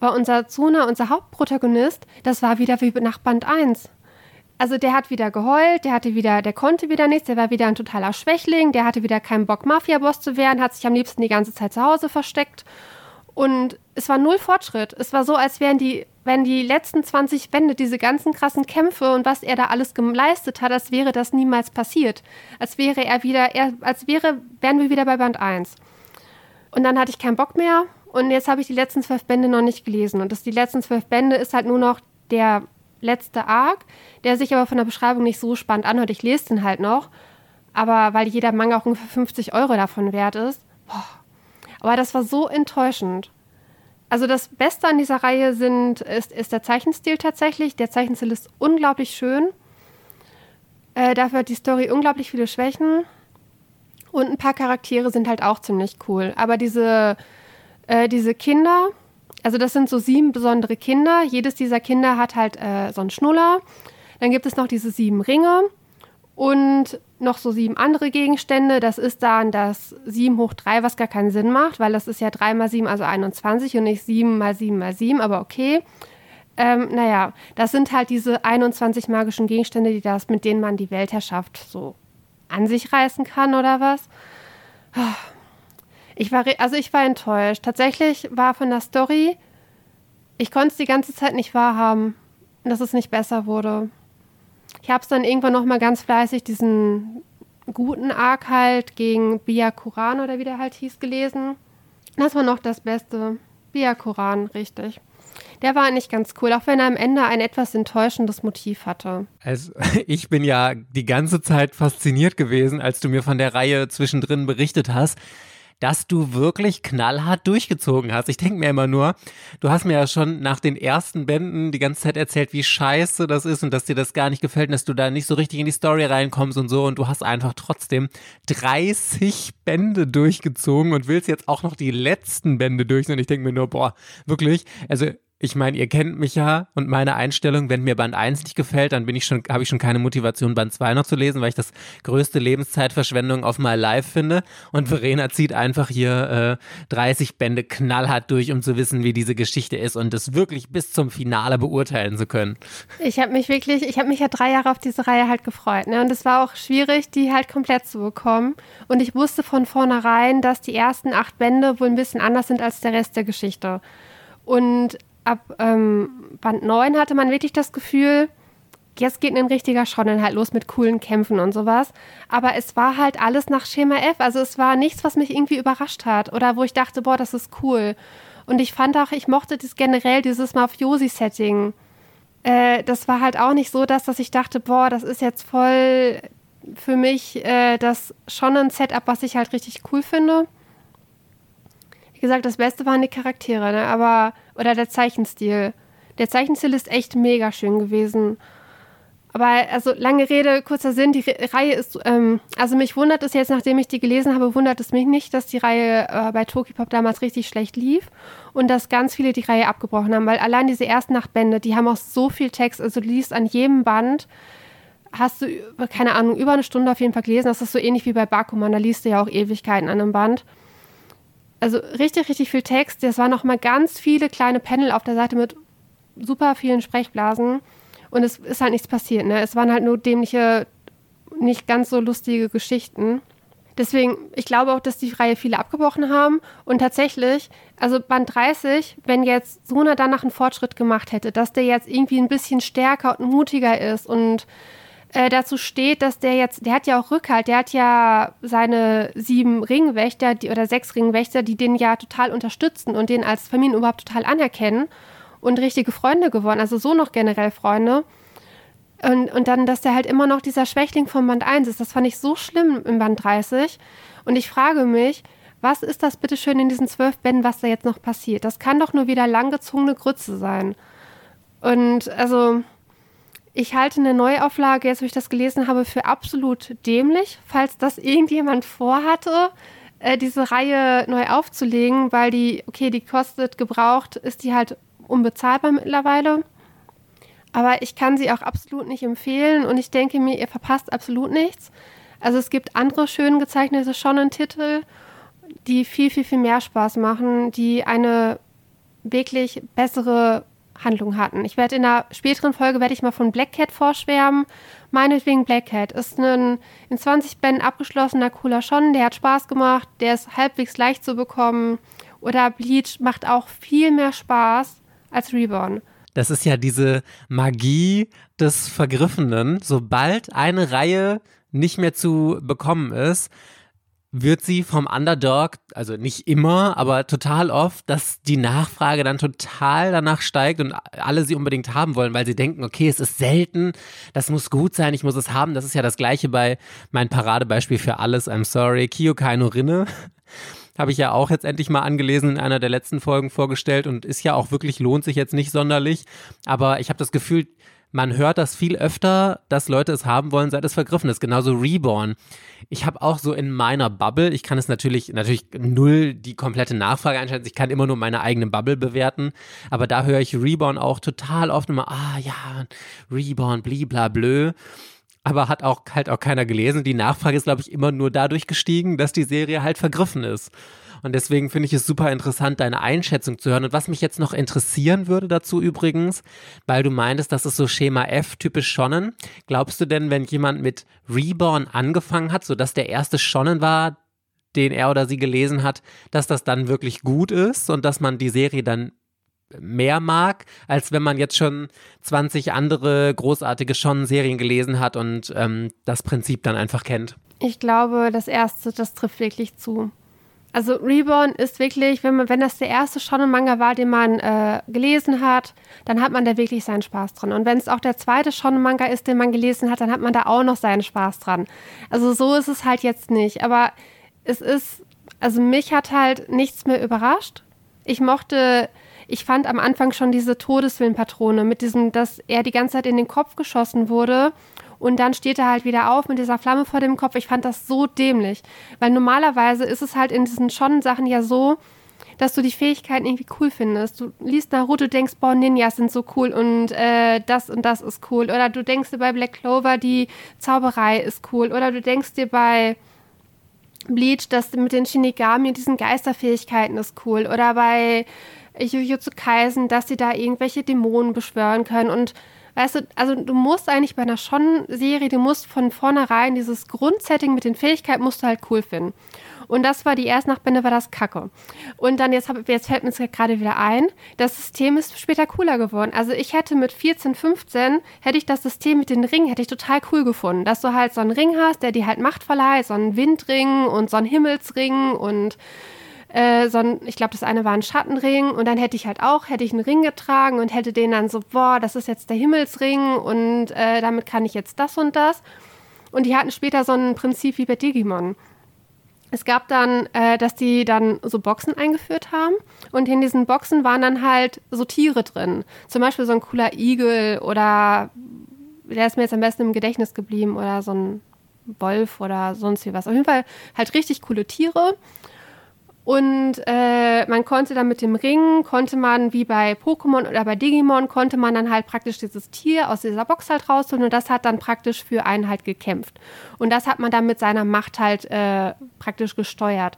war unser Zuna, unser Hauptprotagonist, das war wieder wie nach Band 1. Also der hat wieder geheult, der hatte wieder, der konnte wieder nichts, der war wieder ein totaler Schwächling, der hatte wieder keinen Bock, Mafia-Boss zu werden, hat sich am liebsten die ganze Zeit zu Hause versteckt. Und es war null Fortschritt. Es war so, als wären die wenn die letzten 20 Bände, diese ganzen krassen Kämpfe und was er da alles geleistet hat, als wäre das niemals passiert. Als wäre er wieder, er, als wäre, wären wir wieder bei Band 1. Und dann hatte ich keinen Bock mehr und jetzt habe ich die letzten zwölf Bände noch nicht gelesen. Und das, die letzten zwölf Bände ist halt nur noch der letzte Arc, der sich aber von der Beschreibung nicht so spannend anhört. Ich lese den halt noch, aber weil jeder Manga auch ungefähr 50 Euro davon wert ist. Boah. Aber das war so enttäuschend. Also das Beste an dieser Reihe sind, ist, ist der Zeichenstil tatsächlich. Der Zeichenstil ist unglaublich schön. Äh, dafür hat die Story unglaublich viele Schwächen. Und ein paar Charaktere sind halt auch ziemlich cool. Aber diese, äh, diese Kinder, also das sind so sieben besondere Kinder. Jedes dieser Kinder hat halt äh, so einen Schnuller. Dann gibt es noch diese sieben Ringe und noch so sieben andere Gegenstände. Das ist dann das 7 hoch 3, was gar keinen Sinn macht, weil das ist ja 3 mal 7, also 21 und nicht 7 mal 7 mal 7, aber okay. Ähm, naja, das sind halt diese 21 magischen Gegenstände, die das, mit denen man die Weltherrschaft so an sich reißen kann oder was. Ich war, also ich war enttäuscht. Tatsächlich war von der Story, ich konnte es die ganze Zeit nicht wahrhaben, dass es nicht besser wurde. Ich habe es dann irgendwann noch mal ganz fleißig diesen guten Arc halt gegen Bia Koran oder wie der halt hieß gelesen. Das war noch das Beste. Bia Koran, richtig. Der war eigentlich ganz cool, auch wenn er am Ende ein etwas enttäuschendes Motiv hatte. Also, <laughs> ich bin ja die ganze Zeit fasziniert gewesen, als du mir von der Reihe zwischendrin berichtet hast. Dass du wirklich knallhart durchgezogen hast. Ich denke mir immer nur, du hast mir ja schon nach den ersten Bänden die ganze Zeit erzählt, wie scheiße das ist und dass dir das gar nicht gefällt und dass du da nicht so richtig in die Story reinkommst und so und du hast einfach trotzdem 30 Bände durchgezogen und willst jetzt auch noch die letzten Bände durch und ich denke mir nur, boah, wirklich, also ich meine, ihr kennt mich ja und meine Einstellung, wenn mir Band 1 nicht gefällt, dann bin ich schon, habe ich schon keine Motivation, Band 2 noch zu lesen, weil ich das größte Lebenszeitverschwendung auf My Life finde. Und Verena zieht einfach hier äh, 30 Bände knallhart durch, um zu wissen, wie diese Geschichte ist und es wirklich bis zum Finale beurteilen zu können. Ich habe mich wirklich, ich habe mich ja drei Jahre auf diese Reihe halt gefreut. Ne? Und es war auch schwierig, die halt komplett zu bekommen. Und ich wusste von vornherein, dass die ersten acht Bände wohl ein bisschen anders sind als der Rest der Geschichte. Und ab ähm, Band 9 hatte man wirklich das Gefühl, jetzt geht ein richtiger Shonen halt los mit coolen Kämpfen und sowas. Aber es war halt alles nach Schema F. Also es war nichts, was mich irgendwie überrascht hat oder wo ich dachte, boah, das ist cool. Und ich fand auch, ich mochte das generell, dieses Mafiosi-Setting. Äh, das war halt auch nicht so, dass, dass ich dachte, boah, das ist jetzt voll für mich äh, das Shonen-Setup, was ich halt richtig cool finde. Wie gesagt, das Beste waren die Charaktere, ne? aber oder der Zeichenstil. Der Zeichenstil ist echt mega schön gewesen. Aber also lange Rede, kurzer Sinn, die Re Reihe ist, ähm, also mich wundert es jetzt, nachdem ich die gelesen habe, wundert es mich nicht, dass die Reihe äh, bei Tokipop damals richtig schlecht lief und dass ganz viele die Reihe abgebrochen haben, weil allein diese ersten Nachtbände, die haben auch so viel Text, also du liest an jedem Band, hast du, keine Ahnung, über eine Stunde auf jeden Fall gelesen, das ist so ähnlich wie bei Bakuman, da liest du ja auch Ewigkeiten an einem Band also richtig, richtig viel Text. Das waren noch mal ganz viele kleine Panel auf der Seite mit super vielen Sprechblasen. Und es ist halt nichts passiert. Ne? Es waren halt nur dämliche, nicht ganz so lustige Geschichten. Deswegen, ich glaube auch, dass die Reihe viele abgebrochen haben. Und tatsächlich, also Band 30, wenn jetzt Sona danach einen Fortschritt gemacht hätte, dass der jetzt irgendwie ein bisschen stärker und mutiger ist und äh, dazu steht, dass der jetzt, der hat ja auch Rückhalt, der hat ja seine sieben Ringwächter die, oder sechs Ringwächter, die den ja total unterstützen und den als Familienoberhaupt total anerkennen und richtige Freunde geworden, also so noch generell Freunde. Und, und dann, dass der halt immer noch dieser Schwächling vom Band 1 ist, das fand ich so schlimm im Band 30. Und ich frage mich, was ist das bitte schön in diesen zwölf Bänden, was da jetzt noch passiert? Das kann doch nur wieder langgezogene Grütze sein. Und also, ich halte eine Neuauflage, jetzt wo ich das gelesen habe, für absolut dämlich, falls das irgendjemand vorhatte, äh, diese Reihe neu aufzulegen, weil die, okay, die kostet gebraucht, ist die halt unbezahlbar mittlerweile. Aber ich kann sie auch absolut nicht empfehlen und ich denke mir, ihr verpasst absolut nichts. Also es gibt andere schön gezeichnete Shonen-Titel, die viel, viel, viel mehr Spaß machen, die eine wirklich bessere Handlung hatten. Ich werde in einer späteren Folge werde ich mal von Black Cat vorschwärmen. Meinetwegen Black Cat ist ein in 20 Bänden abgeschlossener cooler Schon, der hat Spaß gemacht, der ist halbwegs leicht zu bekommen. Oder Bleach macht auch viel mehr Spaß als Reborn. Das ist ja diese Magie des Vergriffenen. Sobald eine Reihe nicht mehr zu bekommen ist, wird sie vom Underdog, also nicht immer, aber total oft, dass die Nachfrage dann total danach steigt und alle sie unbedingt haben wollen, weil sie denken, okay, es ist selten, das muss gut sein, ich muss es haben. Das ist ja das gleiche bei mein Paradebeispiel für alles, I'm sorry, Kyokai no Rinne. <laughs> Habe ich ja auch jetzt endlich mal angelesen in einer der letzten Folgen vorgestellt und ist ja auch wirklich, lohnt sich jetzt nicht sonderlich. Aber ich habe das Gefühl, man hört das viel öfter, dass Leute es haben wollen, seit es vergriffen ist. Genauso Reborn. Ich habe auch so in meiner Bubble, ich kann es natürlich, natürlich null die komplette Nachfrage einschätzen. Ich kann immer nur meine eigene Bubble bewerten. Aber da höre ich Reborn auch total oft immer, ah ja, Reborn, bliblablö. Aber hat auch halt auch keiner gelesen. Die Nachfrage ist, glaube ich, immer nur dadurch gestiegen, dass die Serie halt vergriffen ist. Und deswegen finde ich es super interessant, deine Einschätzung zu hören. Und was mich jetzt noch interessieren würde dazu übrigens, weil du meintest, das ist so Schema F, typisch Shonen. Glaubst du denn, wenn jemand mit Reborn angefangen hat, sodass der erste Shonen war, den er oder sie gelesen hat, dass das dann wirklich gut ist und dass man die Serie dann mehr mag, als wenn man jetzt schon 20 andere großartige Shonen-Serien gelesen hat und ähm, das Prinzip dann einfach kennt? Ich glaube, das erste, das trifft wirklich zu. Also Reborn ist wirklich, wenn man, wenn das der erste Shonen-Manga war, den man äh, gelesen hat, dann hat man da wirklich seinen Spaß dran. Und wenn es auch der zweite Shonen-Manga ist, den man gelesen hat, dann hat man da auch noch seinen Spaß dran. Also so ist es halt jetzt nicht. Aber es ist also mich hat halt nichts mehr überrascht. Ich mochte, ich fand am Anfang schon diese Todeswillenpatrone mit diesem, dass er die ganze Zeit in den Kopf geschossen wurde und dann steht er halt wieder auf mit dieser Flamme vor dem Kopf. Ich fand das so dämlich, weil normalerweise ist es halt in diesen Shonen-Sachen ja so, dass du die Fähigkeiten irgendwie cool findest. Du liest Naruto, denkst, boah, Ninjas sind so cool und äh, das und das ist cool. Oder du denkst dir bei Black Clover, die Zauberei ist cool. Oder du denkst dir bei Bleach, dass mit den Shinigami diesen Geisterfähigkeiten ist cool. Oder bei Jujutsu Kaisen, dass sie da irgendwelche Dämonen beschwören können. Und weißt du, also du musst eigentlich bei einer Schon-Serie, du musst von vornherein dieses Grundsetting mit den Fähigkeiten musst du halt cool finden. Und das war die erste Nachtbände, war das Kacke. Und dann jetzt, hab, jetzt fällt mir jetzt gerade wieder ein, das System ist später cooler geworden. Also ich hätte mit 14, 15, hätte ich das System mit den Ringen, hätte ich total cool gefunden. Dass du halt so einen Ring hast, der dir halt Macht verleiht, so einen Windring und so einen Himmelsring und äh, so ein, ich glaube, das eine war ein Schattenring und dann hätte ich halt auch, hätte ich einen Ring getragen und hätte den dann so, boah, das ist jetzt der Himmelsring und äh, damit kann ich jetzt das und das. Und die hatten später so ein Prinzip wie bei Digimon. Es gab dann, äh, dass die dann so Boxen eingeführt haben und in diesen Boxen waren dann halt so Tiere drin. Zum Beispiel so ein cooler Igel oder der ist mir jetzt am besten im Gedächtnis geblieben oder so ein Wolf oder sonst wie was. Auf jeden Fall halt richtig coole Tiere. Und äh, man konnte dann mit dem Ring, konnte man wie bei Pokémon oder bei Digimon, konnte man dann halt praktisch dieses Tier aus dieser Box halt rausholen und das hat dann praktisch für einen halt gekämpft. Und das hat man dann mit seiner Macht halt äh, praktisch gesteuert.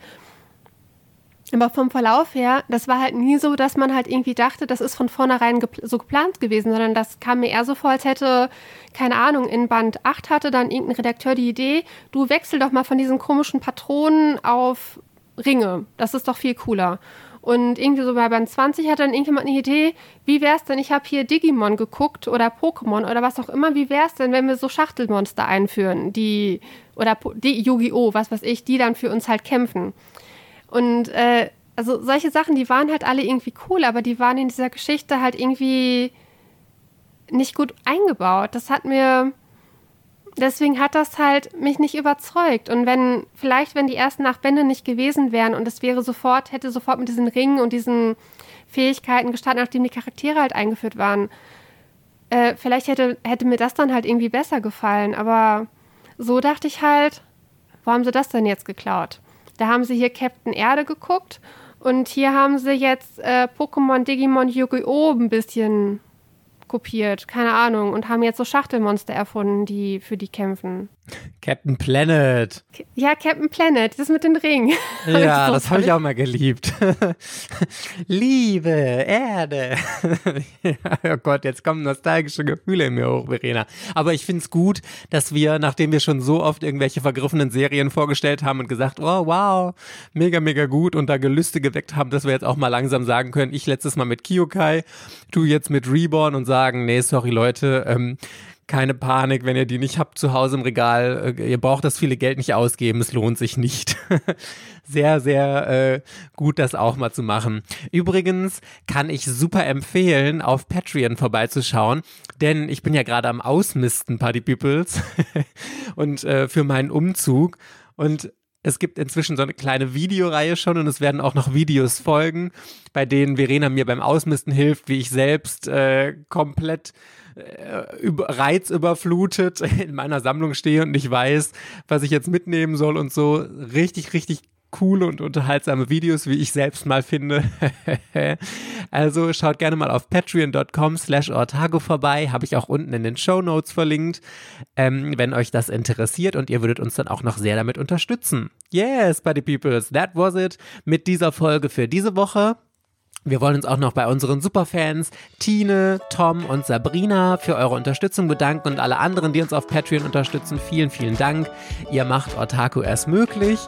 Aber vom Verlauf her, das war halt nie so, dass man halt irgendwie dachte, das ist von vornherein gepl so geplant gewesen, sondern das kam mir eher so vor, als hätte, keine Ahnung, in Band 8 hatte dann irgendein Redakteur die Idee, du wechsel doch mal von diesen komischen Patronen auf Ringe. Das ist doch viel cooler. Und irgendwie so bei Band 20 hat dann irgendjemand eine Idee, wie wäre es denn, ich habe hier Digimon geguckt oder Pokémon oder was auch immer, wie wäre es denn, wenn wir so Schachtelmonster einführen, die, oder die Yu-Gi-Oh!, was weiß ich, die dann für uns halt kämpfen. Und äh, also solche Sachen, die waren halt alle irgendwie cool, aber die waren in dieser Geschichte halt irgendwie nicht gut eingebaut. Das hat mir, deswegen hat das halt mich nicht überzeugt. Und wenn, vielleicht, wenn die ersten acht Bände nicht gewesen wären und es wäre sofort, hätte sofort mit diesen Ringen und diesen Fähigkeiten gestartet, nachdem die Charaktere halt eingeführt waren, äh, vielleicht hätte, hätte mir das dann halt irgendwie besser gefallen. Aber so dachte ich halt, wo haben sie das denn jetzt geklaut? Da haben sie hier Captain Erde geguckt und hier haben sie jetzt äh, Pokémon, Digimon, Yu-Gi-Oh! ein bisschen kopiert, keine Ahnung, und haben jetzt so Schachtelmonster erfunden, die für die kämpfen. Captain Planet. Ja, Captain Planet, das mit den Ringen. <laughs> Ja, so das habe ich auch mal geliebt. <laughs> Liebe, Erde. <laughs> oh Gott, jetzt kommen nostalgische Gefühle in mir hoch, Verena. Aber ich finde es gut, dass wir, nachdem wir schon so oft irgendwelche vergriffenen Serien vorgestellt haben und gesagt, oh wow, mega, mega gut und da Gelüste geweckt haben, dass wir jetzt auch mal langsam sagen können, ich letztes Mal mit Kyokai, du jetzt mit Reborn und sagen, nee, sorry Leute, ähm, keine Panik, wenn ihr die nicht habt zu Hause im Regal. Äh, ihr braucht das viele Geld nicht ausgeben, es lohnt sich nicht. <laughs> sehr, sehr äh, gut, das auch mal zu machen. Übrigens kann ich super empfehlen, auf Patreon vorbeizuschauen, denn ich bin ja gerade am Ausmisten, Party Peoples, <laughs> und äh, für meinen Umzug. Und es gibt inzwischen so eine kleine Videoreihe schon und es werden auch noch Videos folgen, bei denen Verena mir beim Ausmisten hilft, wie ich selbst äh, komplett äh, reizüberflutet <laughs> in meiner Sammlung stehe und nicht weiß, was ich jetzt mitnehmen soll und so. Richtig, richtig coole und unterhaltsame Videos, wie ich selbst mal finde. <laughs> also schaut gerne mal auf patreon.com slash ortago vorbei, habe ich auch unten in den Show Notes verlinkt, ähm, wenn euch das interessiert und ihr würdet uns dann auch noch sehr damit unterstützen. Yes, Buddy Peoples, that was it mit dieser Folge für diese Woche. Wir wollen uns auch noch bei unseren Superfans Tine, Tom und Sabrina für eure Unterstützung bedanken und alle anderen, die uns auf Patreon unterstützen. Vielen, vielen Dank. Ihr macht Otaku erst möglich.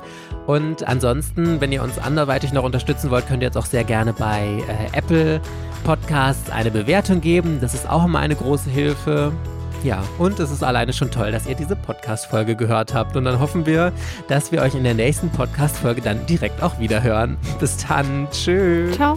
Und ansonsten, wenn ihr uns anderweitig noch unterstützen wollt, könnt ihr jetzt auch sehr gerne bei äh, Apple Podcasts eine Bewertung geben. Das ist auch immer eine große Hilfe. Ja, und es ist alleine schon toll, dass ihr diese Podcast-Folge gehört habt. Und dann hoffen wir, dass wir euch in der nächsten Podcast-Folge dann direkt auch wieder hören. Bis dann. Tschüss. Ciao.